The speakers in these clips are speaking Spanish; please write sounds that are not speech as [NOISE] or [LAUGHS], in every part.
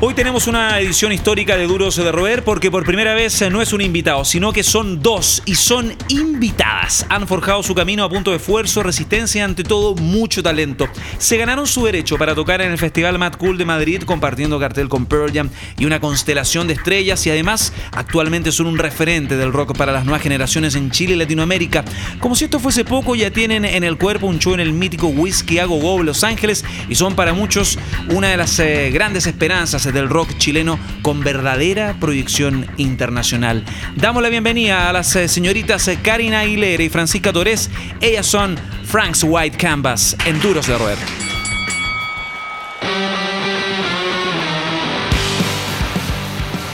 Hoy tenemos una edición histórica de Duros de Roer porque por primera vez no es un invitado, sino que son dos y son invitadas. Han forjado su camino a punto de esfuerzo, resistencia y ante todo mucho talento. Se ganaron su derecho para tocar en el Festival Mad Cool de Madrid compartiendo cartel con Pearl Jam y una constelación de estrellas y además actualmente son un referente del rock para las nuevas generaciones en Chile y Latinoamérica. Como si esto fuese poco, ya tienen en el cuerpo un show en el mítico Whisky Go Go Los Ángeles y son para muchos una de las eh, grandes esperanzas del rock chileno con verdadera proyección internacional. Damos la bienvenida a las eh, señoritas eh, Karina Aguilera y Francisca Torres. Ellas son Frank's White Canvas en Duros de Roer.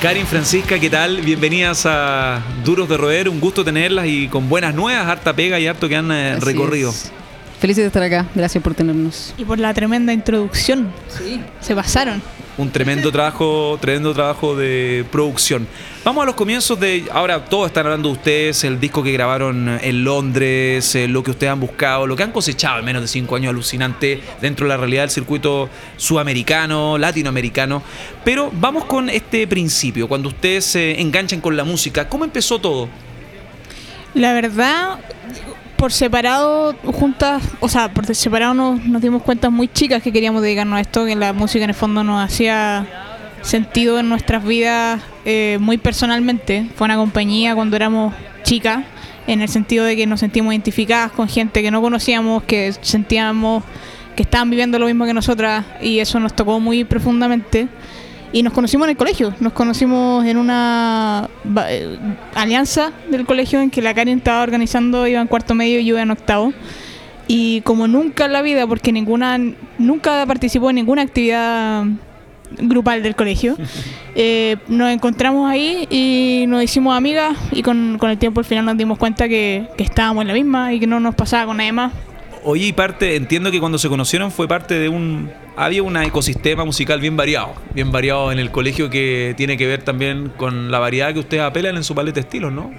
Karin, Francisca, ¿qué tal? Bienvenidas a Duros de Roer. Un gusto tenerlas y con buenas nuevas, harta pega y harto que han eh, recorrido. Felices de estar acá. Gracias por tenernos. Y por la tremenda introducción. Sí. Se pasaron un tremendo trabajo, tremendo trabajo de producción. Vamos a los comienzos de. Ahora todos están hablando de ustedes, el disco que grabaron en Londres, eh, lo que ustedes han buscado, lo que han cosechado en menos de cinco años alucinante dentro de la realidad del circuito sudamericano, latinoamericano. Pero vamos con este principio, cuando ustedes se enganchan con la música, ¿cómo empezó todo? La verdad, por separado, juntas, o sea, por separado nos, dimos cuenta muy chicas que queríamos dedicarnos a esto, que la música en el fondo nos hacía sentido en nuestras vidas eh, muy personalmente. Fue una compañía cuando éramos chicas, en el sentido de que nos sentimos identificadas con gente que no conocíamos, que sentíamos que estaban viviendo lo mismo que nosotras y eso nos tocó muy profundamente. Y nos conocimos en el colegio, nos conocimos en una eh, alianza del colegio en que la Karen estaba organizando, iba en cuarto medio y yo en octavo. Y como nunca en la vida, porque ninguna nunca participó en ninguna actividad grupal del colegio, [LAUGHS] eh, nos encontramos ahí y nos hicimos amigas y con, el tiempo al final nos dimos cuenta que, que estábamos en la misma y que no nos pasaba con nadie más Oye, y parte, entiendo que cuando se conocieron fue parte de un. Había un ecosistema musical bien variado, bien variado en el colegio que tiene que ver también con la variedad que ustedes apelan en su paleta de estilos, ¿no?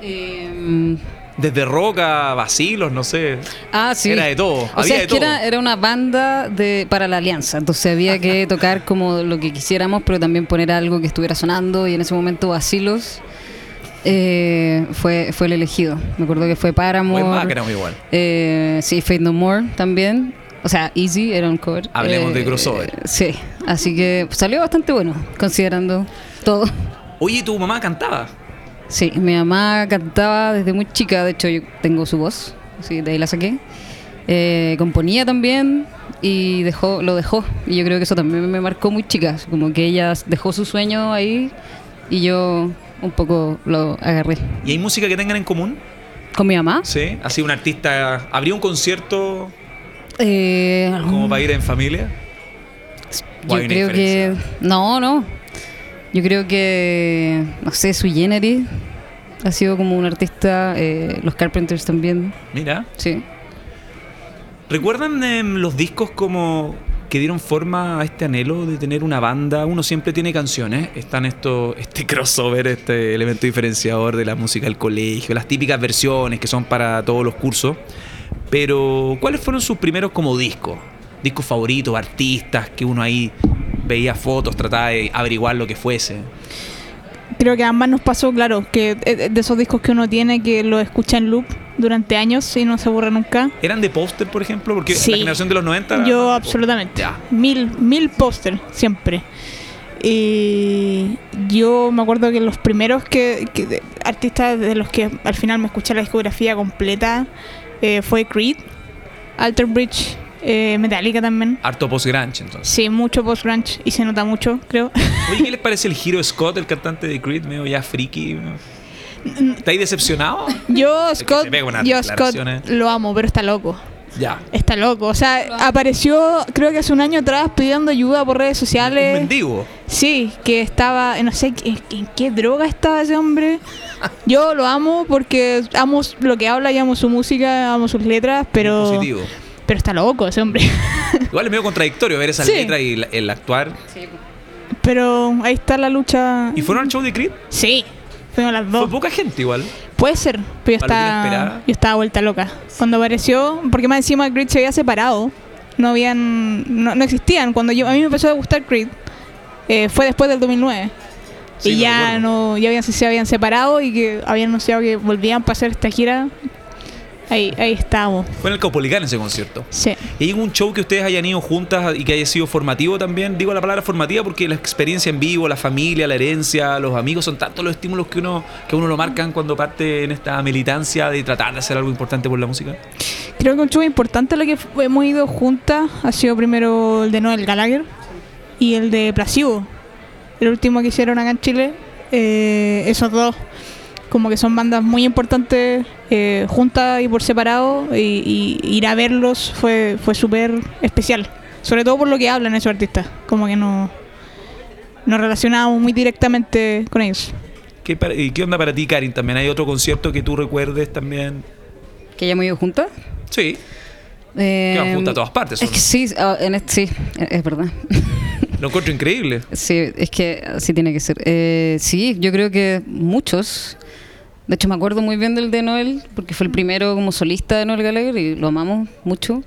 Em, Desde rock a vacilos, no sé. Ah, sí. Era de todo. O sea, es que era, era, una banda de, para la alianza, entonces había que tocar como lo que quisiéramos, pero también poner algo que estuviera sonando y en ese momento vacilos eh, fue, fue el elegido. Me acuerdo que fue muy igual. Eh, sí, Fate No More también. O sea, Easy era un cover. Hablemos de eh, crossover. sí, así que salió bastante bueno, considerando todo. Oye, ¿tu mamá cantaba? Sí, mi mamá cantaba desde muy chica, de hecho yo tengo su voz, sí, de ahí la saqué. Eh, componía también y dejó, lo dejó. Y yo creo que eso también me marcó muy chica, como que ella dejó su sueño ahí y yo un poco lo agarré. ¿Y hay música que tengan en común? ¿Con mi mamá? Sí, así un artista. ¿Habría un concierto eh, como para ir en familia? Yo creo que. No, no. Yo creo que. No sé, su Generis ha sido como un artista. Eh, los Carpenters también. Mira. Sí. ¿Recuerdan em, los discos como que dieron forma a este anhelo de tener una banda. Uno siempre tiene canciones, están esto, este crossover, este elemento diferenciador de la música del colegio, las típicas versiones que son para todos los cursos. Pero, ¿cuáles fueron sus primeros como discos? Discos favoritos, artistas, que uno ahí veía fotos, trataba de averiguar lo que fuese creo que a ambas nos pasó, claro, que de esos discos que uno tiene que lo escucha en loop durante años y no se aburre nunca. ¿Eran de póster, por ejemplo? Porque la generación de los 90... Yo absolutamente. Mil, mil póster, siempre. Y yo me acuerdo que los primeros que, artistas de los que al final me escuché la discografía completa eh, fue Creed, Alter Bridge, eh, Metallica también. Harto post-grunge, entonces. Sí, mucho post-grunge y se nota mucho, creo. [LAUGHS] Oye, ¿qué les parece el giro Scott, el cantante de Creed, medio ya friki? ¿Está ahí decepcionado? Yo, Scott, yo Scott lo amo, pero está loco. Ya. Está loco. O sea, apareció, creo que hace un año atrás, pidiendo ayuda por redes sociales. Un mendigo. Sí, que estaba, no sé en, qué droga estaba ese hombre. Yo lo amo porque amo lo que habla y amo su música, amo sus letras, pero. positivo. Pero está loco ese hombre. [LAUGHS] Igual es medio contradictorio ver esa letra y el actuar. Sí. Pero ahí está la lucha. ¿Y fueron al show de Creed? Sí, fuimos las Fue dos. poca gente igual. Puede ser, pero yo estaba, yo estaba vuelta loca. Cuando apareció, porque más encima Creed se había separado, no habían, no, no existían. Cuando yo, a mí me empezó a gustar Creed, eh, fue después del 2009. Sí, y ya no, ya habían, se habían separado y que habían anunciado que volvían para hacer esta gira. Ahí, ahí estábamos. Fue en el Caupolicán ese concierto. Sí. ¿Y hay algún show que ustedes hayan ido juntas y que haya sido formativo también? Digo la palabra formativa porque la experiencia en vivo, la familia, la herencia, los amigos son tantos los estímulos que uno que uno lo marcan cuando parte en esta militancia de tratar de hacer algo importante por la música. Creo que un show importante lo que hemos ido juntas ha sido primero el de Noel Gallagher y el de Placebo, el último que hicieron acá en Chile. Eh, esos dos, como que son bandas muy importantes eh, juntas y por separado, y, y ir a verlos fue, fue súper especial. Sobre todo por lo que hablan esos artistas, como que no, nos relacionábamos muy directamente con ellos. ¿Qué, para- y qué onda para ti, Karin? ¿También hay otro concierto que tú recuerdes también? ¿Que hayamos ido juntas? Sí, Eh, que van juntas a todas partes. ¿o Es que sí, ah, en este- sí, es verdad. [LAUGHS] Lo encuentro increíble. Sí, es que así tiene que ser. Eh, sí, yo creo que muchos. De hecho, me acuerdo muy bien del de Noel, porque fue el primero como solista de Noel Gallagher y lo amamos mucho.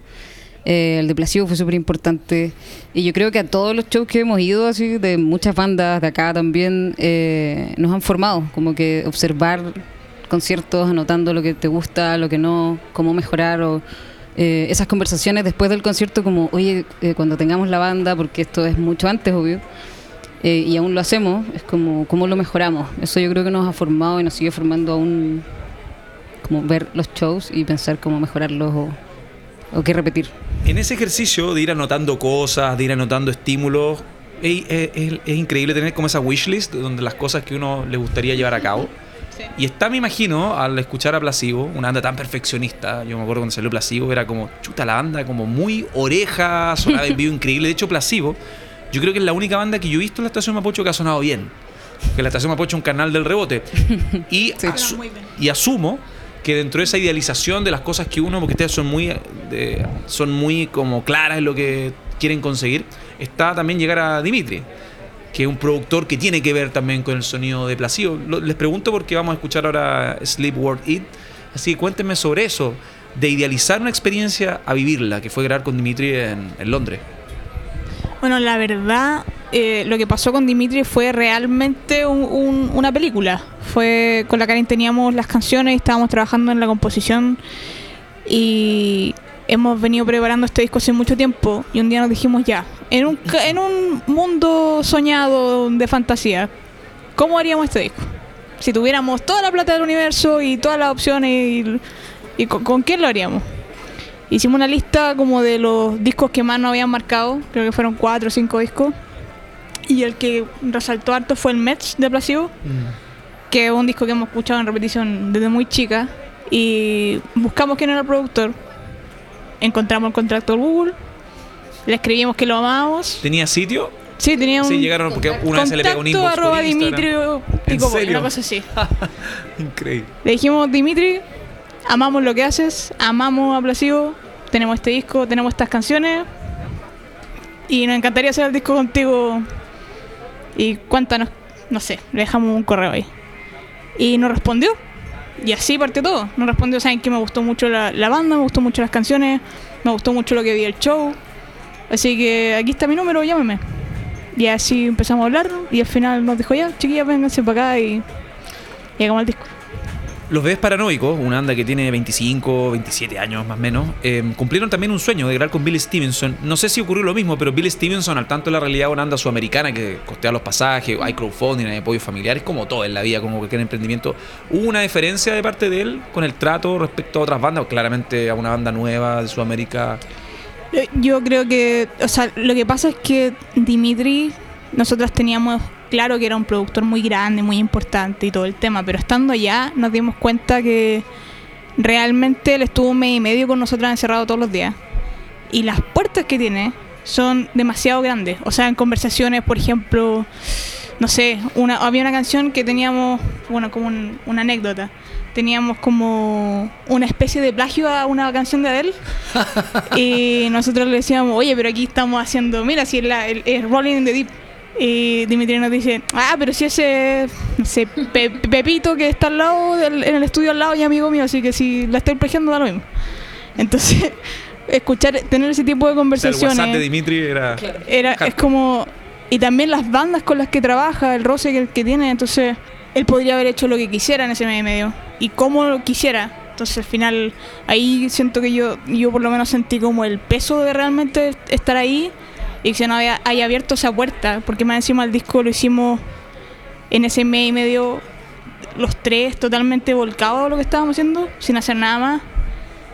Eh, el de Placebo fue súper importante. Y yo creo que a todos los shows que hemos ido, así de muchas bandas de acá también, eh, nos han formado. Como que observar conciertos, anotando lo que te gusta, lo que no, cómo mejorar o eh, esas conversaciones después del concierto como, oye, eh, cuando tengamos la banda, porque esto es mucho antes, obvio, eh, y aún lo hacemos, es como, cómo lo mejoramos. Eso yo creo que nos ha formado y nos sigue formando aún, como ver los shows y pensar cómo mejorarlos o, o qué repetir. En ese ejercicio de ir anotando cosas, de ir anotando estímulos, es, es- es- es increíble tener como esa wishlist donde las cosas que uno le gustaría llevar a cabo. Y está, me imagino, al escuchar a Placebo, una banda tan perfeccionista. Yo me acuerdo cuando salió Placebo, era como, chuta la banda, como muy oreja, sonaba en vivo [LAUGHS] increíble. De hecho, Placebo, yo creo que es la única banda que yo he visto en la estación Mapocho que ha sonado bien. Que la estación Mapocho es un canal del rebote. [LAUGHS] Y, Sí. asu- y asumo que dentro de esa idealización de las cosas que uno, porque ustedes son muy, eh, de- son muy como claras en lo que quieren conseguir, está también llegar a Dimitri, que es un productor que tiene que ver también con el sonido de Placebo. Lo- Les pregunto porque vamos a escuchar ahora Sleep World Eat, así que cuéntenme sobre eso, de idealizar una experiencia a vivirla, que fue grabar con Dimitri en, en Londres. Bueno, la verdad, eh, lo que pasó con Dimitri fue realmente un- un- una película. Fue con la Karen teníamos las canciones, estábamos trabajando en la composición y hemos venido preparando este disco hace mucho tiempo y un día nos dijimos ya, en un, en un mundo soñado de fantasía, ¿cómo haríamos este disco? Si tuviéramos toda la plata del universo y todas las opciones y, y con, ¿con quién lo haríamos? Hicimos una lista como de los discos que más nos habían marcado, creo que fueron cuatro o cinco discos. Y el que resaltó harto fue el Mets de Placebo, que es un disco que hemos escuchado en repetición desde muy chica. Y buscamos quién era el productor. Encontramos el contacto en Google. Le escribimos que lo amábamos. ¿Tenía sitio? Sí, tenía un Sí, llegaron porque una vez se le pegó un inbox arroba. Dimitri ¿En serio? una cosa así. [LAUGHS] Increíble. Le dijimos, Dimitri, amamos lo que haces, amamos a tenemos este disco, tenemos estas canciones y nos encantaría hacer el disco contigo. Y cuéntanos, no sé, le dejamos un correo ahí. Y nos respondió. Y así partió todo. Nos respondió, saben que me gustó mucho la, la banda, me gustó mucho las canciones, me gustó mucho lo que vi el show. Así que aquí está mi número, llámeme. Y así empezamos a hablar y al final nos dijo, ya, chiquillas, vénganse para acá y, y hagamos el disco. Los Bebés Paranoicos, una banda que tiene 25, 27 años más o menos, eh, cumplieron también un sueño de grabar con Billy Stevenson. No sé si ocurrió lo mismo, pero Billy Stevenson, al tanto de la realidad una banda sudamericana que costea los pasajes, hay crowdfunding, hay apoyos familiares, como todo en la vida, como cualquier emprendimiento, ¿hubo una diferencia de parte de él con el trato respecto a otras bandas? Claramente a una banda nueva de Sudamérica. Yo creo que, o sea, lo que pasa es que Dimitri, nosotros teníamos claro que era un productor muy grande, muy importante y todo el tema, pero estando allá nos dimos cuenta que realmente él estuvo un mes y medio con nosotros encerrado todos los días. Y las puertas que tiene son demasiado grandes. O sea, en conversaciones, por ejemplo, no sé, una, había una canción que teníamos, bueno, como un- una anécdota. Teníamos como una especie de plagio a una canción de Adele. [LAUGHS] y nosotros le decíamos, oye, pero aquí estamos haciendo, mira, si es, la, el, es Rolling in the Deep. Y Dimitri nos dice, ah, pero si ese, ese Pe- Pepito que está al lado, del- en el estudio al lado, y amigo mío, así que si la estoy plagiando da lo mismo. Entonces, [LAUGHS] escuchar, tener ese tipo de O sea, el conversaciones WhatsApp de Dimitri era. era, es como y también las bandas con las que trabaja el roce que, que tiene entonces él podría haber hecho lo que quisiera en ese medio y como lo quisiera entonces al final ahí siento que yo yo por lo menos sentí como el peso de realmente estar ahí y que se nos haya, abierto esa puerta porque más encima el disco lo hicimos en ese mes y medio los tres totalmente volcados a lo que estábamos haciendo sin hacer nada más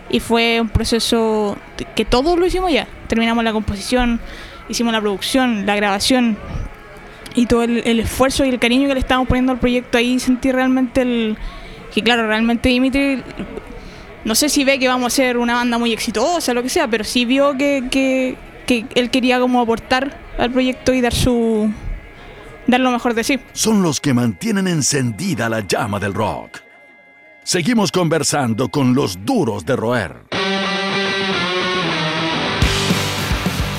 y fue un proceso que todos lo hicimos ya. Terminamos la composición, hicimos la producción, la grabación y todo el, esfuerzo y el cariño que le estábamos poniendo al proyecto ahí sentí realmente el que claro, realmente Dimitri no sé si ve que vamos a ser una banda muy exitosa, lo que sea, pero sí vio que, que él quería como aportar al proyecto y dar su dar lo mejor de sí. Son los que mantienen encendida la llama del rock. Seguimos conversando con los duros de roer.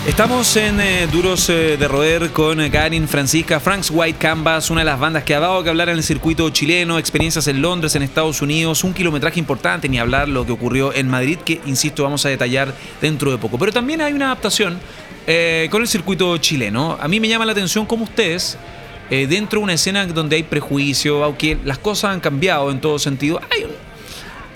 Estamos en eh, Duros eh, de Roer con eh, Karin Francisca, Franks White Canvas, una de las bandas que ha dado que hablar en el circuito chileno, experiencias en Londres, en Estados Unidos, un kilometraje importante, ni hablar lo que ocurrió en Madrid, que insisto, vamos a detallar dentro de poco. Pero también hay una adaptación eh, con el circuito chileno. A mí me llama la atención cómo ustedes, dentro de una escena donde hay prejuicio, aunque las cosas han cambiado en todo sentido, hay un,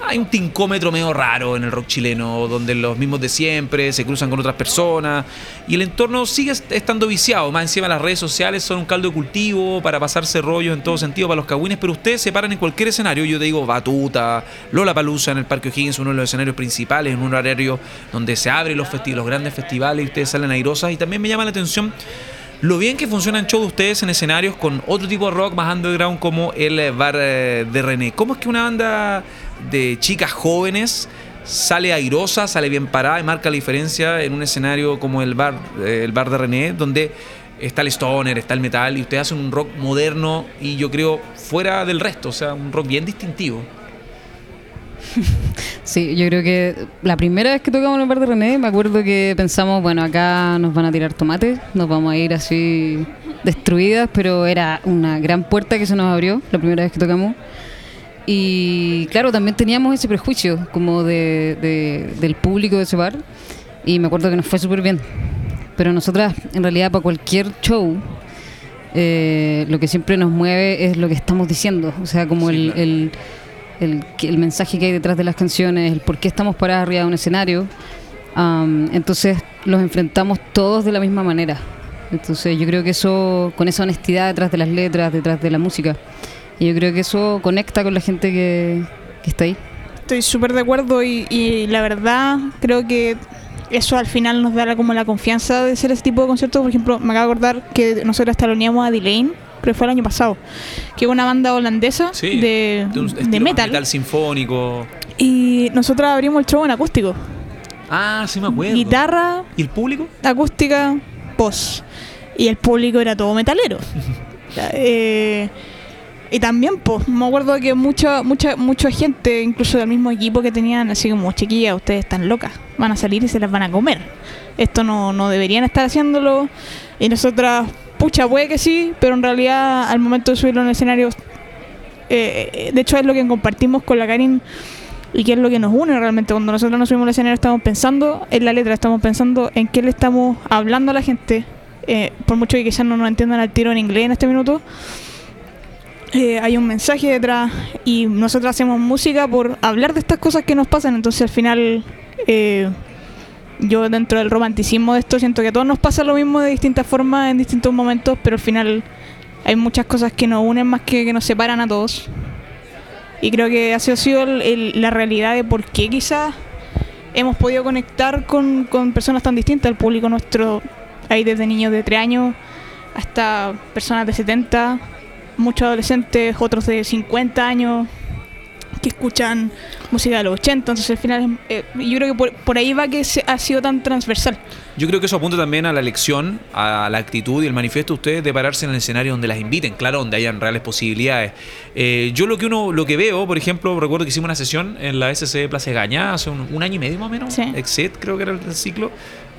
hay un tincómetro medio raro en el rock chileno, donde los mismos de siempre se cruzan con otras personas y el entorno sigue est- estando viciado. Más encima las redes sociales son un caldo de cultivo para pasarse rollos en todo sentido para los cagüines, pero ustedes se paran en cualquier escenario. Yo digo Batuta, Lola Palusa en el Parque O'Higgins, uno de los escenarios principales, en un horario donde se abren los, los grandes festivales y ustedes salen airosas. Y también me llama la atención lo bien que funcionan shows de ustedes en escenarios con otro tipo de rock más underground como el bar eh, de René. ¿Cómo es que una banda de chicas jóvenes sale airosa, sale bien parada y marca la diferencia en un escenario como el bar, eh, el bar de René, donde está el stoner, está el metal y ustedes hacen un rock moderno y yo creo fuera del resto, o sea, un rock bien distintivo. [LAUGHS] Sí, yo creo que la primera vez que tocamos en el bar de René, me acuerdo que pensamos, bueno, acá nos van a tirar tomates, nos vamos a ir así destruidas, pero era una gran puerta que se nos abrió la primera vez que tocamos. Y claro, también teníamos ese prejuicio como de, de- del público de ese bar, y me acuerdo que nos fue súper bien. Pero nosotras, en realidad, para cualquier show, eh, lo que siempre nos mueve es lo que estamos diciendo, o sea, como Sí, el- claro. el el, el mensaje que hay detrás de las canciones, el por qué estamos paradas arriba de un escenario. Am, entonces los enfrentamos todos de la misma manera. Entonces yo creo que eso, con esa honestidad detrás de las letras, detrás de la música, y yo creo que eso conecta con la gente que, que está ahí. Estoy súper de acuerdo y, y la verdad creo que eso al final nos da la- como la confianza de hacer ese tipo de conciertos. Por ejemplo, me acabo de acordar que nosotros taloneamos a Delane, creo que fue el año pasado, que es una banda holandesa Sí, de, metal. metal sinfónico. Y nosotros abrimos el show en acústico. Ah, sí me acuerdo. Guitarra, ¿Y el público? acústica, voz. Y el público era todo metalero. [LAUGHS] Eh, y también, pues, me acuerdo que mucha, mucha, mucha gente, incluso del mismo equipo que tenían, así como, chiquillas, ustedes están locas, van a salir y se las van a comer. Esto no, no deberían estar haciéndolo. Y nosotras, pucha, puede que sí, pero en realidad al momento de subirlo en el escenario, eh, eh, de hecho es lo que compartimos con la Karin y que es lo que nos une realmente. Cuando nosotros nos subimos al escenario estamos pensando en la letra, estamos pensando en qué le estamos hablando a la gente. Eh, por mucho que quizás no nos entiendan al tiro en inglés en este minuto, eh, hay un mensaje detrás y nosotros hacemos música por hablar de estas cosas que nos pasan. Entonces al final eh, yo dentro del romanticismo de esto siento que a todos nos pasa lo mismo de distintas formas en distintos momentos, pero al final hay muchas cosas que nos unen más que que nos separan a todos. Y creo que ha sido el- la realidad de por qué quizás hemos podido conectar con, con personas tan distintas. El público nuestro hay desde niños de 3 años hasta personas de 70, muchos adolescentes, otros de 50 años que escuchan música de los 80. Entonces al final eh, yo creo que por, por ahí va que se, ha sido tan transversal. Yo creo que eso apunta también a la elección, a la actitud y el manifiesto de ustedes de pararse en el escenario donde las inviten, claro, donde hayan reales posibilidades. Eh, yo lo que uno, lo que veo, por ejemplo, recuerdo que hicimos una sesión en la SC Plaza de Gaña hace un, un año y medio más o menos, Sí. Exit creo que era el ciclo,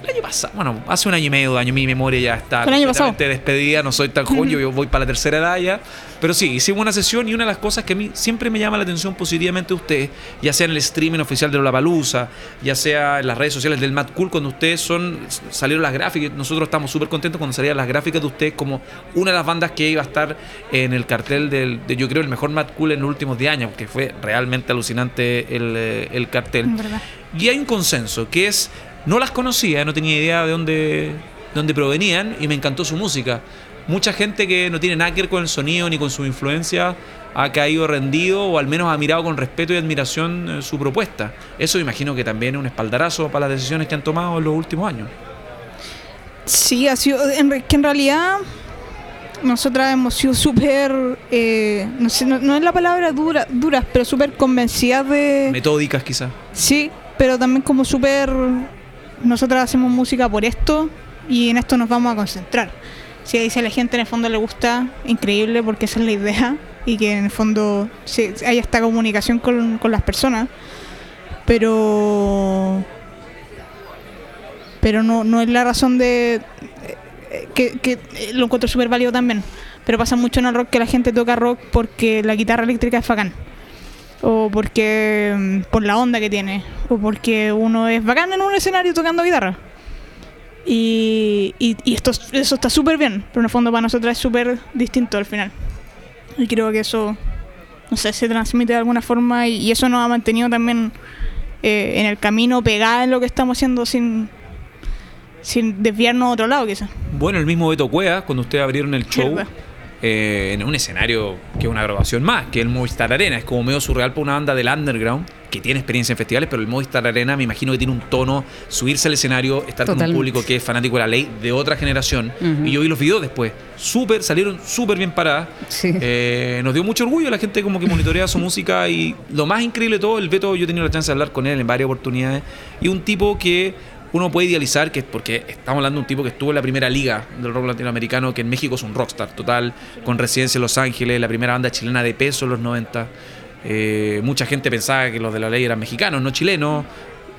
el año pasado, bueno, hace un año y medio, años, mi memoria ya está El año pasado. completamente despedida, no soy tan joven, yo voy para la tercera edad ya. Pero sí, hicimos una sesión y una de las cosas que a mí siempre me llama la atención positivamente de ustedes, ya sea en el streaming oficial de Lollapalooza, ya sea en las redes sociales del Mad Cool, cuando ustedes son, salieron las gráficas, nosotros estamos súper contentos cuando salían las gráficas de ustedes como una de las bandas que iba a estar en el cartel del, de yo creo el mejor Mad Cool en los últimos 10 años, porque fue realmente alucinante el, eh, el cartel. Verdad. Y hay un consenso, que es, no las conocía, no tenía idea de dónde, de dónde provenían y me encantó su música. Mucha gente que no tiene nada que ver con el sonido ni con su influencia ha caído rendido o al menos ha mirado con respeto y admiración eh, su propuesta. Eso imagino que también es un espaldarazo para las decisiones que han tomado en los últimos años. Sí, ha sido. En, que en realidad. Nosotras hemos sido súper. eh, no, sé, no, no es la palabra dura, duras, pero súper convencidas de. Metódicas quizás. Sí, pero también como súper... Nosotras hacemos música por esto y en esto nos vamos a concentrar. Si dice a la gente en el fondo le gusta, increíble porque esa es la idea y que en el fondo sí, haya esta comunicación con, con las personas. Pero... Pero no, no es la razón de... Que, lo encuentro súper válido también. Pero pasa mucho en el rock que la gente toca rock porque la guitarra eléctrica es bacán o porque mm, por la onda que tiene, o porque uno es bacán en un escenario tocando guitarra. Y, y, y esto, eso está súper bien, pero en el fondo para nosotros es súper distinto al final. Y creo que eso, no sé, se transmite de alguna forma y, y eso nos ha mantenido también eh, en el camino pegada en lo que estamos haciendo sin, sin desviarnos a otro lado quizás. Bueno, el mismo Beto Cueva, cuando ustedes abrieron el show. Eh, en un escenario que es una grabación más, que es el Movistar Arena. Es como medio surreal para una banda del underground que tiene experiencia en festivales, pero el Movistar Arena me imagino que tiene un tono, subirse al escenario, estar con un público que es fanático de la ley de otra generación. Y yo vi los videos después, súper, salieron súper bien paradas. Sí. Eh, nos dio mucho orgullo la gente como que monitorea su música y lo más increíble de todo, el Beto, yo he tenido la chance de hablar con él en varias oportunidades y un tipo que uno puede idealizar, que porque estamos hablando de un tipo que estuvo en la primera liga del rock latinoamericano, que en México es un rockstar total, con residencia en Los Ángeles, la primera banda chilena de peso en los 90. Eh, mucha gente pensaba que los de la ley eran mexicanos, no chilenos.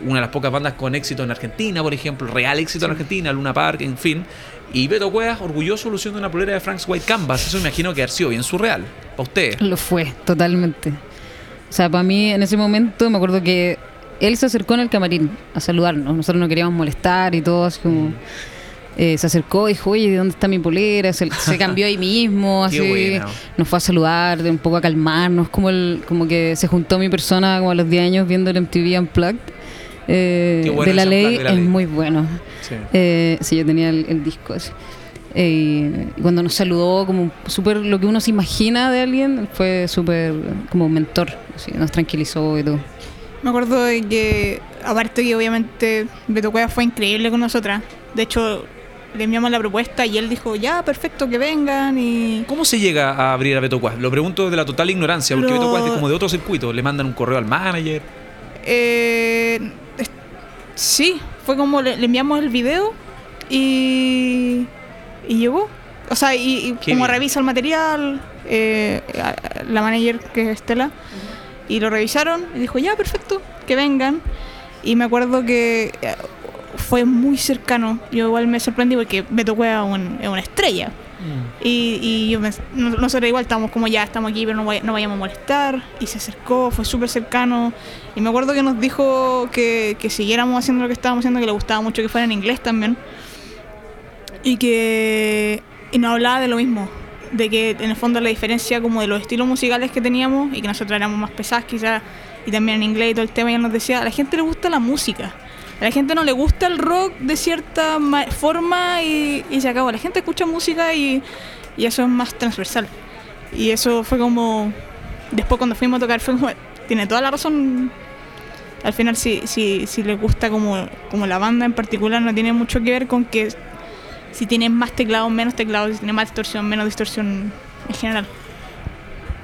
Una de las pocas bandas con éxito en Argentina, por ejemplo, real éxito en Argentina, Luna Park, en fin. Y Beto Cuevas, orgulloso luciendo una polera de Frank's White Canvas. Eso me imagino que ha sido bien surreal. Para ustedes. Lo fue, totalmente. O sea, para mí en ese momento me acuerdo que él se acercó en el camarín a saludarnos. Nosotros no queríamos molestar y todo, así como... eh, se acercó y dijo, oye, ¿de dónde está mi polera? Se, se [LAUGHS] cambió ahí mismo, así. Nos fue a saludar, de un poco a calmarnos, como el, como que se juntó mi persona como a los 10 años viendo el MTV Unplugged. eh, bueno de la ley de La es Ley. muy bueno. Sí. Eh, sí, yo tenía el, el disco ese. Eh, y cuando nos saludó, como súper lo que uno se imagina de alguien, fue súper como un mentor. así, nos tranquilizó y todo. Me acuerdo de que, aparte que obviamente Beto Cueva fue increíble con nosotras. De hecho, le enviamos la propuesta y él dijo, ya, perfecto, que vengan y... ¿Cómo se llega a abrir a Beto Cuevas? Lo pregunto desde la total ignorancia, porque Lo- Beto Cuevas es como de otro circuito. Le mandan un correo al manager. Eh, es- sí, fue como le, le enviamos el video y, y llegó. O sea, y, como bien. revisa el material, eh, la manager que es Estela, y lo revisaron y dijo, ya, perfecto, que vengan. Y me acuerdo que eh, fue muy cercano. Yo igual me sorprendí porque Beto Cueva es un- una estrella. Y, y yo me- no- nosotros igual estábamos como ya estamos aquí, pero no, vay- no vayamos a molestar. Y se acercó, fue súper cercano. Y me acuerdo que nos dijo que, que siguiéramos haciendo lo que estábamos haciendo, que le gustaba mucho que fuera en inglés también. Y que y nos hablaba de lo mismo. De que en el fondo la diferencia como de los estilos musicales que teníamos y que nosotros éramos más pesadas quizás y también en inglés y todo el tema, él nos decía, a la gente le gusta la música. A la gente no le gusta el rock de cierta ma- forma y, y se acabó. La gente escucha música y, y eso es más transversal. Y eso fue como... Después cuando fuimos a tocar fue como... Tiene toda la razón. Al final si, si, si les gusta como, como la banda en particular no tiene mucho que ver con que si tienen más teclados, menos teclados, si tienen más distorsión, menos distorsión en general.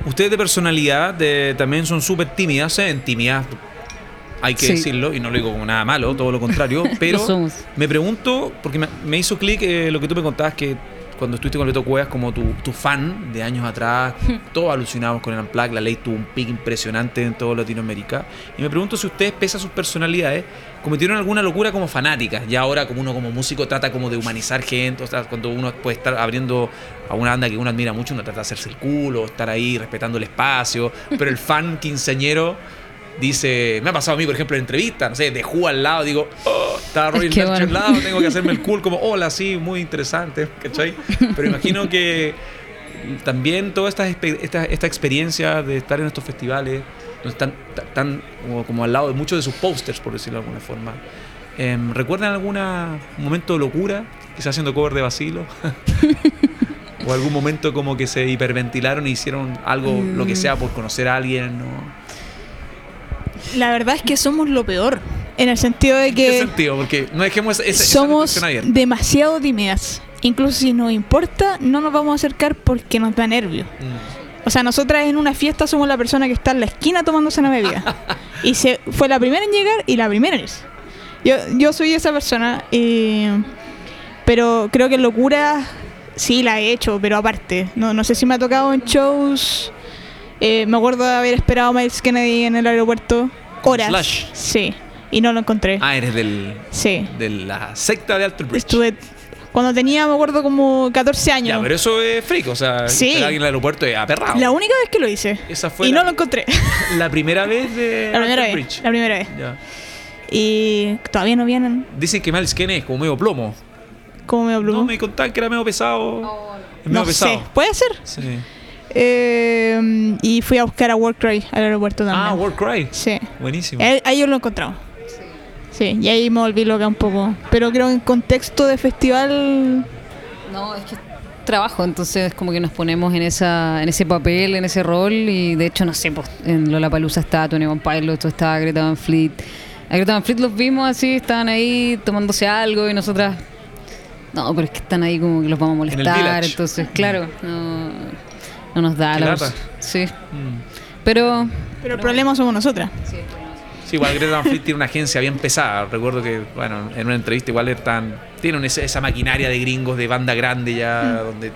Ustedes de personalidad de- también son súper tímidas, ¿eh? En timidez hay que Sí. decirlo, y no lo digo como nada malo, todo lo contrario, [LAUGHS] pero Lo somos. me pregunto, porque me, me hizo clic eh, lo que tú me contabas, que cuando estuviste con Beto Cuevas como tu, tu fan de años atrás, [LAUGHS] todos alucinamos con el Unplugged, la ley tuvo un pic impresionante en toda Latinoamérica. Y me pregunto si ustedes, pese a sus personalidades, cometieron alguna locura como fanáticas. Y ahora como uno como músico trata como de humanizar gente, o sea, cuando uno puede estar abriendo a una banda que uno admira mucho, uno trata de hacerse el culo, estar ahí respetando el espacio, pero el fan quinceañero dice, me ha pasado a mí, por ejemplo, en entrevistas, no sé, de Who al lado, digo, oh, está Roy Es que Larcher al bueno. lado, tengo que hacerme el [LAUGHS] cool, como, hola, sí, muy interesante, ¿cachai? Pero imagino que también toda esta, esta, esta experiencia de estar en estos festivales, donde están ta- tan como, como al lado de muchos de sus posters, por decirlo de alguna forma. Em, ¿Recuerdan algún momento de locura? Quizás haciendo cover de Basilo. [LAUGHS] o algún momento como que se hiperventilaron y hicieron algo, lo que sea, por conocer a alguien. ¿no? La verdad es que somos lo peor. En el sentido de ¿En qué que sentido? Porque no dejemos esa, somos demasiado tímidas. Incluso si nos importa, no nos vamos a acercar porque nos da nervio. Mm. O sea, nosotras en una fiesta somos la persona que está en la esquina tomándose una bebida. [LAUGHS] y se, fue la primera en llegar y la primera en irse. Yo, yo soy esa persona, eh, pero creo que locura sí la he hecho, pero aparte. No, no sé si me ha tocado en shows. Eh, me acuerdo de haber esperado a Miles Kennedy en el aeropuerto horas. Slash. Sí, y no lo encontré. Ah, eres del, Sí, de la secta de Alter Bridge. estuve cuando tenía, me acuerdo, como 14 años. Ya, pero eso es freak, o sea, Sí. en el aeropuerto es aperrado. La única vez que lo hice. Esa fue y la, no lo encontré. [LAUGHS] la primera vez de La primera Alter vez. Bridge. La primera vez. Ya. Y todavía no vienen. Dicen que Miles Kennedy es como medio plomo. ¿Cómo me habló? No, me contaban que era medio pesado. Es medio No pesado. sé. ¿Puede ser? Sí. Eh, y fui a buscar a Warcry al aeropuerto también. Ah, Warcry. Sí. Buenísimo. Ahí, ahí yo lo he encontrado. Sí, y ahí me volví loca un poco. Pero creo que en contexto de festival. No, es que trabajo, entonces como que nos ponemos en esa en ese papel, en ese rol y de hecho no sé, pues en Lollapalooza estaba Tony Van Pilot, estaba Greta Van Fleet. A Greta Van Fleet los vimos así, estaban ahí tomándose algo y nosotras no, pero es que están ahí como que los vamos a molestar, entonces claro, no, no nos da Qué la lata. Sí, Mm. pero Pero el problema somos nosotras. Sí, igual Greta Van Fleet tiene una agencia bien pesada. Recuerdo que, bueno, en una entrevista igual están, tienen esa, esa maquinaria de gringos de banda grande ya, donde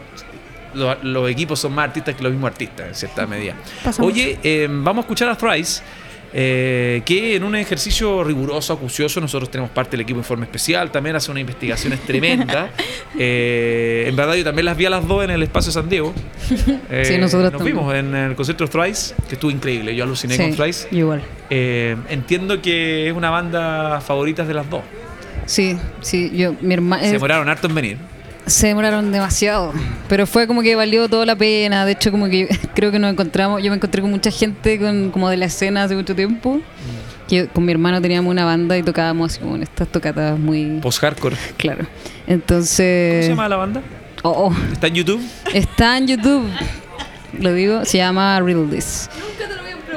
lo- los equipos son más artistas que los mismos artistas, en cierta medida. Pasa Oye, eh, vamos a escuchar a Thrice. Eh, que en un ejercicio riguroso, acucioso, nosotros tenemos parte del equipo Informe Especial, también hace unas investigaciones tremendas. [LAUGHS] Eh, en verdad yo también las vi a las dos en el espacio San Diego. [LAUGHS] Eh, Sí, nosotros Nos también. vimos en el concierto de Thrice, que estuvo increíble, yo aluciné sí, con Thrice. igual. Eh, entiendo que es una banda favorita de las dos. Sí, sí, yo mi hermana Se demoraron harto en venir. Se demoraron demasiado, pero fue como que valió toda la pena. De hecho, como que [LAUGHS] creo que nos encontramos, yo me encontré con mucha gente con, como de la escena hace mucho tiempo. Que con mi hermano teníamos una banda y tocábamos así como en estas tocatas muy Post-hardcore. claro. ¿Cómo Entonces, se llama la banda? oh, oh, ¿Está en YouTube? está en YouTube. Lo digo, se llama Riddle This.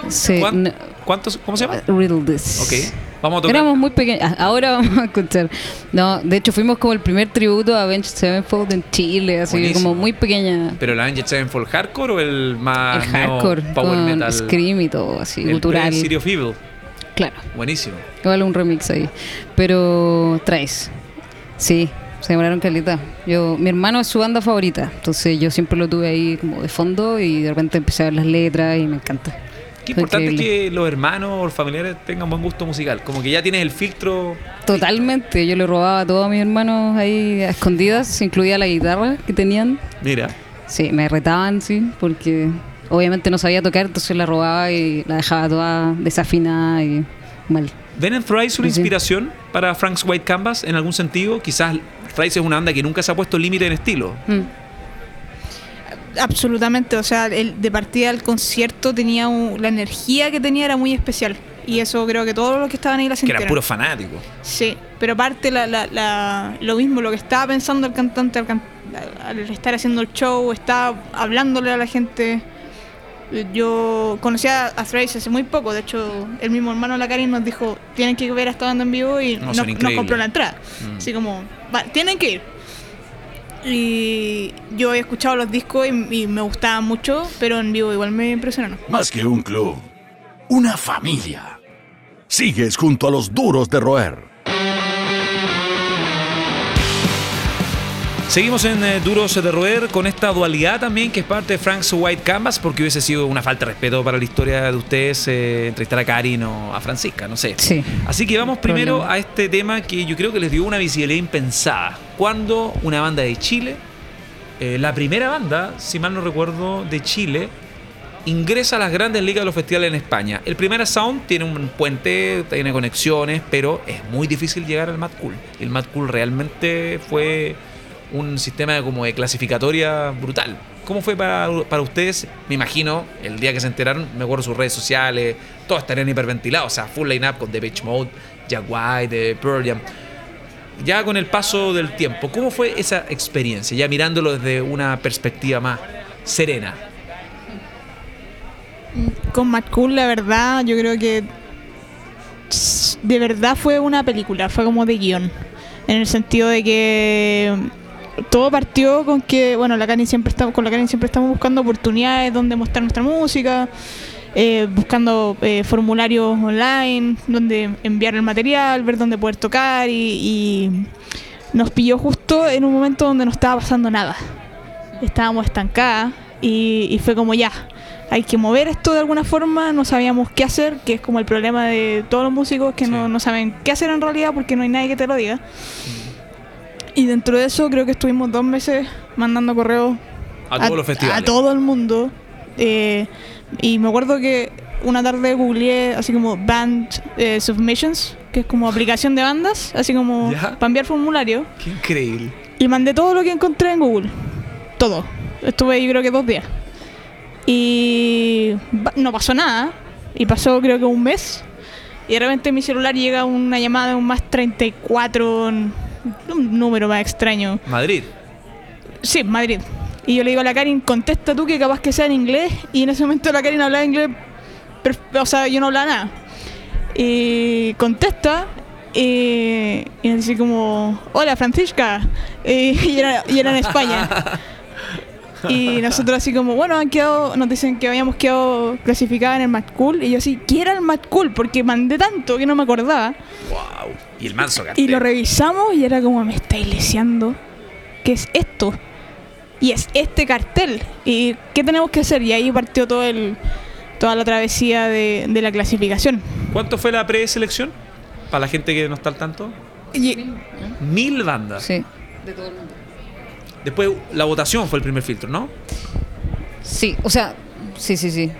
Sí, ¿Cuán- no- ¿Cuántos? ¿Cómo se llama? Riddle This. Ok. Vamos a tocar. Éramos muy pequeños. Ah, Ahora [LAUGHS] vamos a escuchar. No, de hecho fuimos como el primer tributo a Avenged Sevenfold en Chile, así Buenísimo. como muy pequeña. ¿Pero el Avenged Sevenfold hardcore o el más el neo hardcore power con metal? scream y todo, así, el cultural. City of Evil. Claro, Buenísimo. igual un remix ahí. Pero traes. Sí, se demoraron calita. Yo, mi hermano es su banda favorita, entonces yo siempre lo tuve ahí como de fondo y de repente empecé a ver las letras y me encanta. Qué Fue importante es increíble. que los hermanos o los familiares tengan buen gusto musical. Como que ya tienes el filtro. Totalmente, yo le robaba a todos mis hermanos ahí a escondidas, incluía la guitarra que tenían. Mira. Sí, me retaban, sí, porque obviamente no sabía tocar, entonces la robaba y la dejaba toda desafinada y mal. ¿Ven en Thrice una inspiración para Frank's White Canvas en algún sentido? Quizás Thrice es una banda que nunca se ha puesto límite en estilo. Mm. Absolutamente, o sea, el, de partida del concierto tenía un- la energía que tenía era muy especial. Y eso creo que todos los que estaban ahí la Que eran sintieron. puros fanáticos. Sí, pero aparte la, la, la- lo mismo, lo que estaba pensando el cantante al, can- al estar haciendo el show, estaba hablándole a la gente. Yo conocí a, Thrice hace muy poco, de hecho el mismo hermano de la Karin nos dijo, tienen que ver a esta banda en vivo y No, nos, compró la entrada. Mm. Así como, "Va, tienen que ir. Y yo he escuchado los discos y, y me gustaban mucho, pero en vivo igual me impresionaron. Más que un club, una familia. Sigues junto a los duros de roer. Seguimos en eh, Duros de Roer con esta dualidad también que es parte de Frank's White Canvas porque hubiese sido una falta de respeto para la historia de ustedes eh, entrevistar a Karin o a Francisca, no sé. Sí. Así que vamos primero Problema. a este tema que yo creo que les dio una visibilidad impensada. Cuando una banda de Chile, eh, la primera banda, si mal no recuerdo, de Chile, ingresa a las grandes ligas de los festivales en España. El primer Sound tiene un puente, tiene conexiones, pero es muy difícil llegar al Mad Cool. El Mad Cool realmente fue un sistema de, como de clasificatoria brutal. ¿Cómo fue para, ustedes? Me imagino, el día que se enteraron, me acuerdo sus redes sociales, todos estarían hiperventilados, o sea, full line-up con The Beach Mode, Jack White, eh, Pearl Jam. Ya con el paso del tiempo, ¿cómo fue esa experiencia? Ya mirándolo desde una perspectiva más serena. Con Mad la verdad, yo creo que de verdad fue una película, fue como de guion. En el sentido de que todo partió con que, bueno, la Karen siempre está, con la Karen siempre estamos buscando oportunidades donde mostrar nuestra música, eh, buscando eh, formularios online, donde enviar el material, ver dónde poder tocar y, y nos pilló justo en un momento donde no estaba pasando nada. Estábamos estancadas y, y fue como ya, hay que mover esto de alguna forma, no sabíamos qué hacer, que es como el problema de todos los músicos que Sí. no, no saben qué hacer en realidad porque no hay nadie que te lo diga. Y dentro de eso creo que estuvimos dos meses mandando correos A todos los festivales. a todo el mundo. eh, y me acuerdo que una tarde googleé así como Band eh, Submissions, que es como aplicación de bandas, así como Ya. para enviar formulario. Qué increíble. Y mandé todo lo que encontré en Google. Todo. Estuve ahí creo que dos días. Y no pasó nada. Y pasó creo que un mes. Y de repente en mi celular llega una llamada de un más 34, un un número más extraño. Madrid. Sí, Madrid. Y yo le digo a la Karin, contesta tú que capaz que sea en inglés. Y en ese momento la Karin hablaba inglés, o sea, yo no hablaba nada. Y contesta y, y así como, hola Francisca. Y, era, y era en España. Y nosotros así como, bueno, han quedado, nos dicen que habíamos quedado clasificadas en el Mad Cool. Y yo así, ¿qué era el Mad Cool? Porque mandé tanto que no me acordaba. Wow. Y el manso. Y lo revisamos y era como, me estáis leseando. ¿Qué es esto? Y es este cartel. ¿Y qué tenemos que hacer? Y ahí partió todo el, toda la travesía de, de la clasificación. ¿Cuánto fue la preselección? Para la gente que no está al tanto. Y- Mil bandas. Sí. Después la votación fue el primer filtro, ¿no? Sí, o sea, sí, sí, sí.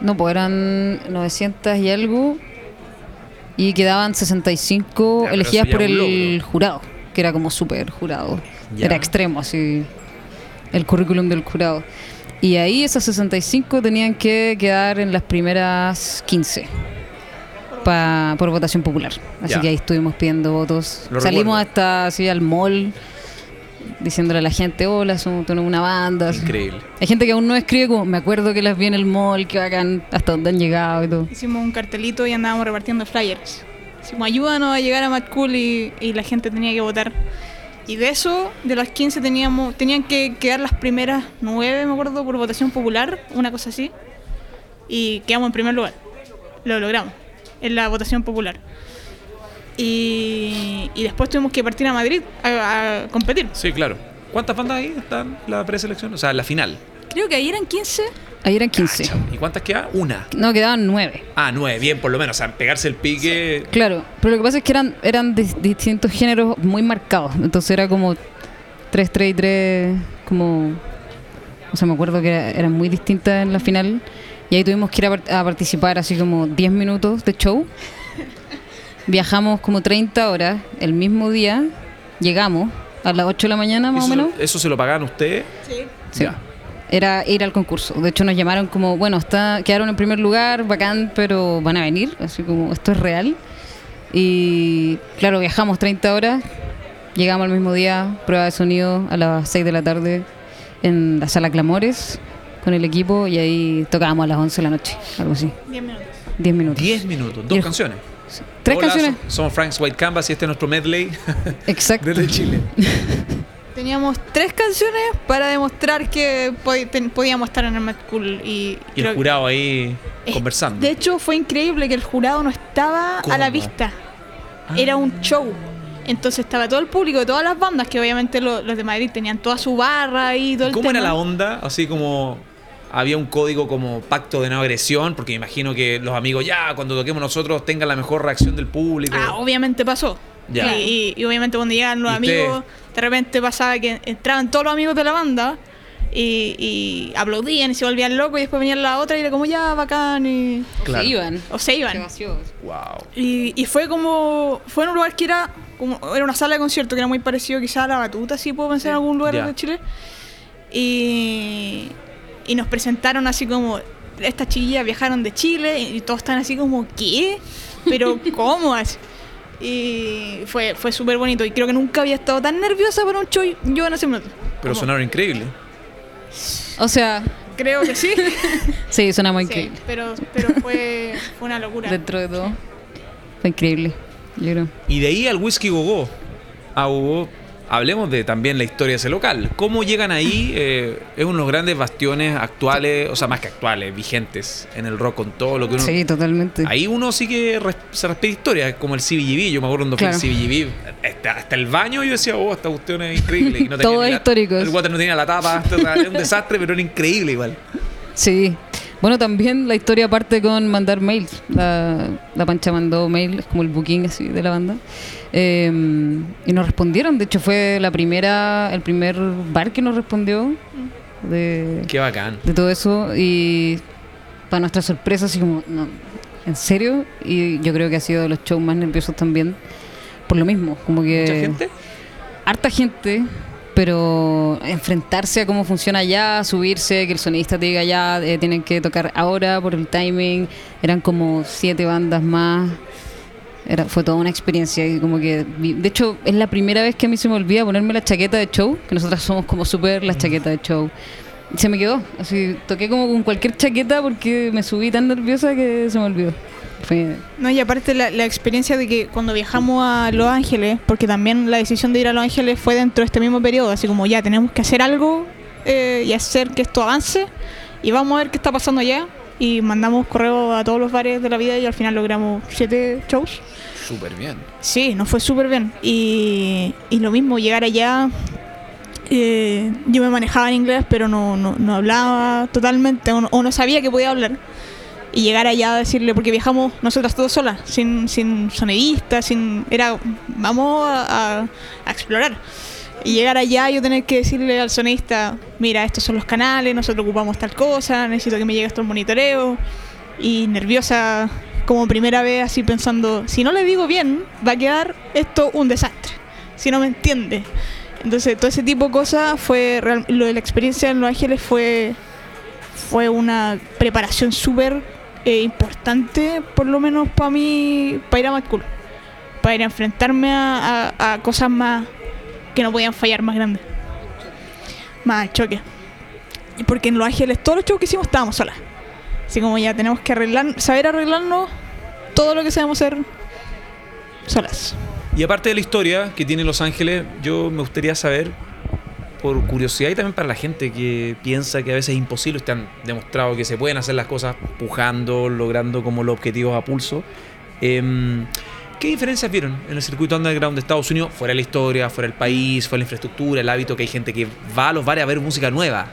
No, pues eran 900 y algo. Y quedaban 65 Ya, elegidas por el logro. jurado, que era como súper jurado. Ya. Era extremo, así. El currículum del jurado. Y ahí esas 65 tenían que quedar en las primeras 15. pa- por votación popular. Así Ya. que ahí estuvimos pidiendo votos. Lo Salimos recuerdo. hasta así al mall diciéndole a la gente, hola, somos tenemos una banda. así. Increíble. Hay gente que aún no escribe como, me acuerdo que las vi en el mall, que bacán, hasta donde han llegado y todo. Hicimos un cartelito y andábamos repartiendo flyers. Hicimos ayúdanos a llegar a Mad Cool y, y la gente tenía que votar. Y de eso, de las 15 teníamos, tenían que quedar las primeras 9, me acuerdo, por votación popular, una cosa así. Y quedamos en primer lugar. Lo logramos, en la votación popular. Y, y después tuvimos que partir a Madrid a, a competir. Sí, claro. ¿Cuántas bandas ahí están en la preselección? O sea, en la final. Creo que ahí eran 15. Ahí eran 15. ¿Y cuántas queda? Una. No, quedaban 9. Ah, nueve, bien, por lo menos. O sea, pegarse el pique. Claro, pero lo que pasa es que eran, eran de distintos géneros muy marcados. Entonces era como 3, 3 y 3, como... O sea, me acuerdo que era- eran muy distintas en la final. Y ahí tuvimos que ir a, par- a participar así como 10 minutos de show. Viajamos como 30 horas el mismo día. Llegamos a las 8 de la mañana más o ¿Eso, menos. ¿Eso se lo pagaban ustedes? Sí. Sí. Ya. Era ir al concurso. De hecho, nos llamaron como, bueno, está, quedaron en primer lugar, bacán, pero van a venir. Así como, esto es real. Y claro, viajamos 30 horas. Llegamos al mismo día, prueba de sonido a las 6 de la tarde en la sala Clamores con el equipo y ahí tocábamos a las 11 de la noche, algo así. 10 minutos. 10 minutos. Diez minutos, Y dos canciones. Tres Hola, canciones. so- Somos Frank's White Canvas y este es nuestro medley Exacto. [LAUGHS] desde Chile. [LAUGHS] Teníamos tres canciones para demostrar que podíamos estar en el Mad Cool y, Y el jurado ahí Eh, conversando. De hecho, fue increíble que el jurado no estaba a la vista. Era un show. Entonces estaba todo el público de todas las bandas, que obviamente lo- los de Madrid tenían toda su barra y todo el ¿Cómo era la onda? Así como había un código como pacto de no agresión, porque me imagino que los amigos ya cuando toquemos nosotros tengan la mejor reacción del público. Ah, obviamente pasó. Ya. Y, y- y obviamente cuando llegaban los amigos, de repente pasaba que entraban todos los amigos de la banda y, y aplaudían y se volvían locos y después venían la otra y era como ya bacán y, Claro. Se iban. o se iban. Wow. Y, y fue como. Fue en un lugar que era. Como, era una sala de concierto que era muy parecido quizá a la batuta, si puedo pensar en algún lugar Ya. de Chile. Y. Y nos presentaron así como. Estas chiquillas viajaron de Chile y todos están así como, ¿qué? Pero, ¿cómo? Así. Y fue, fue súper bonito. Y creo que nunca había estado tan nerviosa para un show yo en ese momento. Pero Como, sonaron increíbles. O sea, Creo que sí. [LAUGHS] sí, suena muy Sí, increíble. pero pero fue, [LAUGHS] fue una locura. Dentro de todo. Fue increíble. Yo creo. Y de ahí al whisky gogó. A Gogó, hablemos de también la historia de ese local. ¿Cómo llegan ahí? Eh, es uno de los grandes bastiones actuales, o sea, más que actuales, vigentes en el rock con todo lo que uno... Sí, totalmente. Ahí uno sí que res- se respira historia, como el CBGB. Yo me acuerdo cuando Claro. fue el CBGB. Hasta, hasta el baño yo decía, oh, esta cuestión es increíble. Y no [LAUGHS] Todo es histórico. El water no tenía la tapa, esto era un desastre, pero era increíble igual. Sí. Bueno, también la historia parte con mandar mails. La, la Pancha mandó mail, es como el booking así de la banda. Eh, y nos respondieron. De hecho, fue la primera, el primer bar que nos respondió de, Qué bacán. de todo eso. Y para nuestra sorpresa, así como, no, ¿en serio? Y yo creo que ha sido de los shows más nerviosos también. Por lo mismo, como que Mucha gente. harta gente, pero enfrentarse a cómo funciona allá, subirse, que el sonista te diga ya, eh, tienen que tocar ahora por el timing, eran como siete bandas más. Era, fue toda una experiencia y como que de hecho es la primera vez que a mí se me olvida ponerme la chaqueta de show que nosotras somos como súper las chaquetas de show y se me quedó así toqué como con cualquier chaqueta porque me subí tan nerviosa que se me olvidó fue No, y aparte la, la experiencia de que cuando viajamos a Los Ángeles, porque también la decisión de ir a Los Ángeles fue dentro de este mismo periodo, así como ya tenemos que hacer algo eh, y hacer que esto avance y vamos a ver qué está pasando allá. Y mandamos correo a todos los bares de la vida y al final logramos siete shows. Súper bien. Sí, nos fue súper bien. Y, y lo mismo, llegar allá. eh, yo me manejaba en inglés, pero no, no, no hablaba totalmente, o no, o no sabía que podía hablar. Y llegar allá a decirle, porque viajamos nosotras todas solas, sin, sin sonidista, sin. Era, vamos a, a- a explorar. Y llegar allá yo tener que decirle al sonista, mira, estos son los canales, nosotros ocupamos tal cosa, necesito que me llegue esto el monitoreo. Y nerviosa como primera vez, así pensando, si no le digo bien, va a quedar esto un desastre, si no me entiende. Entonces, todo ese tipo de cosas fue, real- lo de la experiencia en Los Ángeles fue, fue una preparación súper eh, importante, por lo menos para mí, para ir a Mad para ir a enfrentarme a- a cosas más que no podían fallar más grandes. Más choque. Porque en Los Ángeles todos los shows que hicimos estábamos solas. Así como ya tenemos que arreglar, saber arreglarnos todo lo que sabemos hacer solas. Y aparte de la historia que tiene Los Ángeles, yo me gustaría saber, por curiosidad y también para la gente que piensa que a veces es imposible, ustedes han demostrado que se pueden hacer las cosas pujando, logrando como los objetivos a pulso. Em, ¿Qué diferencias vieron en el circuito underground de Estados Unidos, fuera la historia, fuera del país, fuera la infraestructura, el hábito que hay gente que va a los bares a ver música nueva?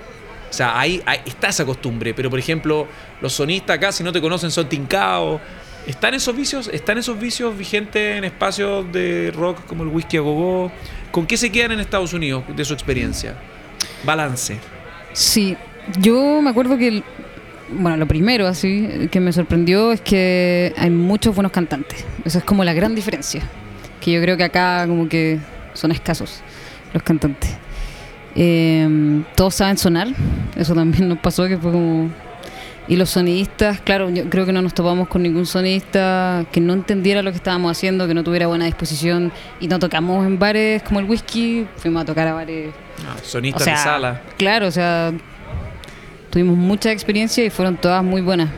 O sea, ahí, está esa costumbre, pero por ejemplo, los sonistas acá, si no te conocen, son tincados. ¿Están esos vicios? ¿Están esos vicios vigentes en espacios de rock como el whisky a gogo? ¿Con qué se quedan en Estados Unidos de su experiencia? Balance. Sí, yo me acuerdo que, el- bueno, lo primero así que me sorprendió es que hay muchos buenos cantantes. Esa es como la gran diferencia. Que yo creo que acá como que son escasos los cantantes. Eh, todos saben sonar, eso también nos pasó que fue como... Y los sonidistas, claro, yo creo que no nos topamos con ningún sonidista que no entendiera lo que estábamos haciendo, que no tuviera buena disposición. Y no tocamos en bares como el whisky, fuimos a tocar a bares Ah, sonistas o sea, de sala. Claro, o sea, tuvimos mucha experiencia y fueron todas muy buenas.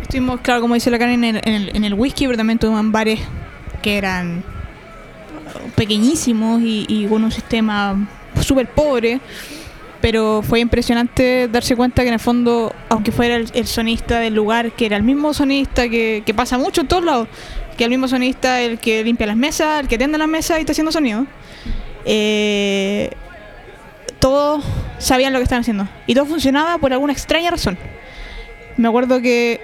Estuvimos, claro, como dice la Karen, en el, en el- whisky, pero también tuvimos en bares que eran pequeñísimos y, con un sistema súper pobre. Pero fue impresionante darse cuenta que en el fondo, aunque fuera el, el sonista del lugar, que era el mismo sonista que, que pasa mucho en todos lados, que el mismo sonista, el que limpia las mesas, el que tiende las mesas y está haciendo sonido. Eh, todos sabían lo que estaban haciendo. Y todo funcionaba por alguna extraña razón. Me acuerdo que,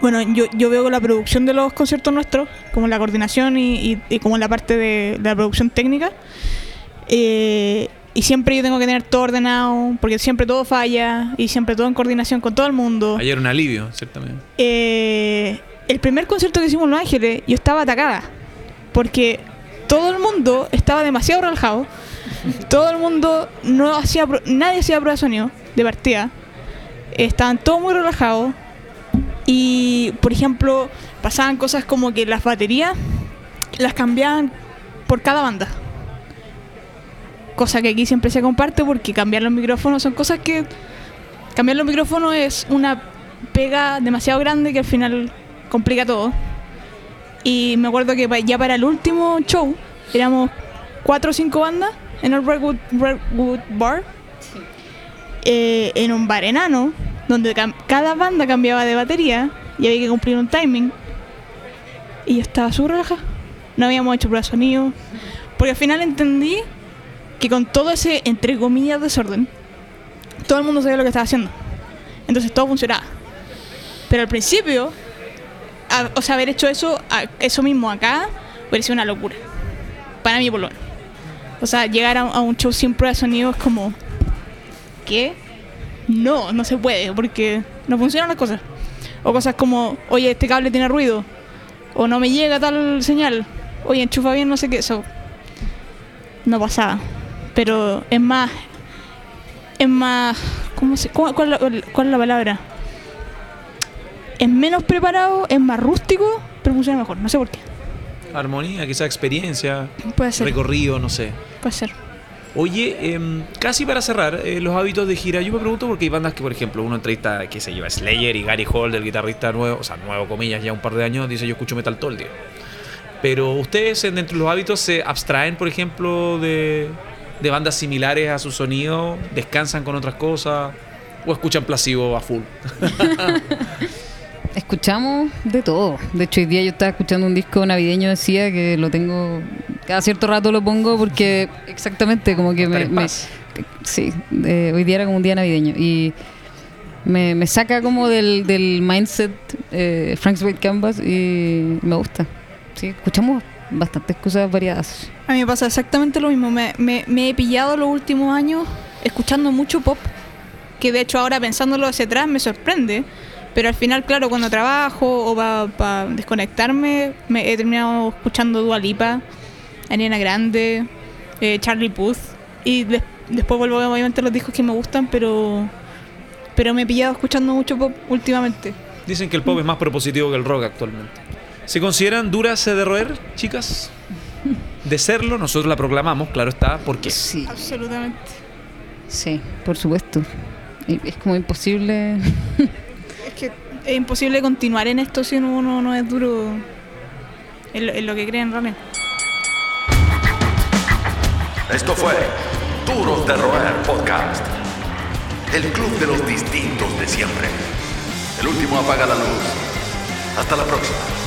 bueno, yo, yo veo la producción de los conciertos nuestros, como la coordinación y, y- y como la parte de, de la producción técnica. Eh, y siempre yo tengo que tener todo ordenado, porque siempre todo falla y siempre todo en coordinación con todo el mundo. Ayer un alivio, ciertamente. Eh, el primer concierto que hicimos en Los Ángeles, yo estaba atacada. Porque todo el mundo estaba demasiado relajado. Todo el mundo no hacía, nadie hacía prueba de sonido de partida. Estaban todos muy relajados. Y, por ejemplo, pasaban cosas como que las baterías las cambiaban por cada banda. Cosa que aquí siempre se comparte porque cambiar los micrófonos son cosas que... Cambiar los micrófonos es una pega demasiado grande que al final complica todo. Y me acuerdo que ya para el último show éramos cuatro o cinco bandas en el Redwood, Redwood Bar. Eh, en un bar enano, donde cada banda cambiaba de batería y había que cumplir un timing. Y yo estaba súper relajada. No habíamos hecho prueba de sonido. Porque al final entendí que con todo ese, entre comillas, desorden, todo el mundo sabía lo que estaba haciendo. Entonces todo funcionaba. Pero al principio, a- o sea, haber hecho eso, a- eso mismo acá, hubiera sido una locura. Para mí, por lo menos. O sea, llegar a, a un show sin prueba de sonido es como. ¿Qué? No, no se puede, porque no funcionan las cosas. O cosas como, oye, este cable tiene ruido. O no me llega tal señal. Oye, enchufa bien, no sé qué. Eso. No pasaba. Pero es más. Es más. ¿Cómo se, cuál, la- cuál es la palabra? Es menos preparado, es más rústico, pero funciona mejor. No sé por qué. Armonía, quizá experiencia, Puede ser. recorrido, no sé. Puede ser. Oye, em, casi para cerrar, eh, los hábitos de gira, yo me pregunto porque hay bandas que, por ejemplo, uno entrevista, que se lleva Slayer y Gary Hall, el guitarrista nuevo, o sea, nuevo comillas, ya un par de años, dice yo escucho metal todo el día. Pero ustedes, en- dentro de los hábitos, se abstraen, por ejemplo, de, de bandas similares a su sonido, descansan con otras cosas, o escuchan placebo a full. [LAUGHS] Escuchamos de todo. De hecho, hoy día yo estaba escuchando un disco navideño, decía que lo tengo. Cada cierto rato lo pongo porque exactamente como que me. me- sí, eh, hoy día era como un día navideño. Y me, me saca como del, del mindset eh, Frank's White Canvas y me gusta. Sí, escuchamos bastantes cosas variadas. A mí me pasa exactamente lo mismo. Me, me- me he pillado los últimos años escuchando mucho pop, que de hecho ahora pensándolo hacia atrás me sorprende. Pero al final, claro, cuando trabajo o para desconectarme, me he terminado escuchando Dua Lipa, Ariana Grande, eh, Charlie Puth. Y des- después vuelvo obviamente a los discos que me gustan, pero, pero me he pillado escuchando mucho pop últimamente. Dicen que el pop es más propositivo que el rock actualmente. ¿Se consideran duras de roer, chicas? De serlo, nosotros la proclamamos, claro está, ¿por qué? Sí, Absolutamente. sí, por supuesto. Es como imposible. Es que es imposible continuar en esto si uno no, es duro en lo, que creen realmente. Esto fue Duros de Roer Podcast. El club de los distintos de siempre. El último apaga la luz. Hasta la próxima.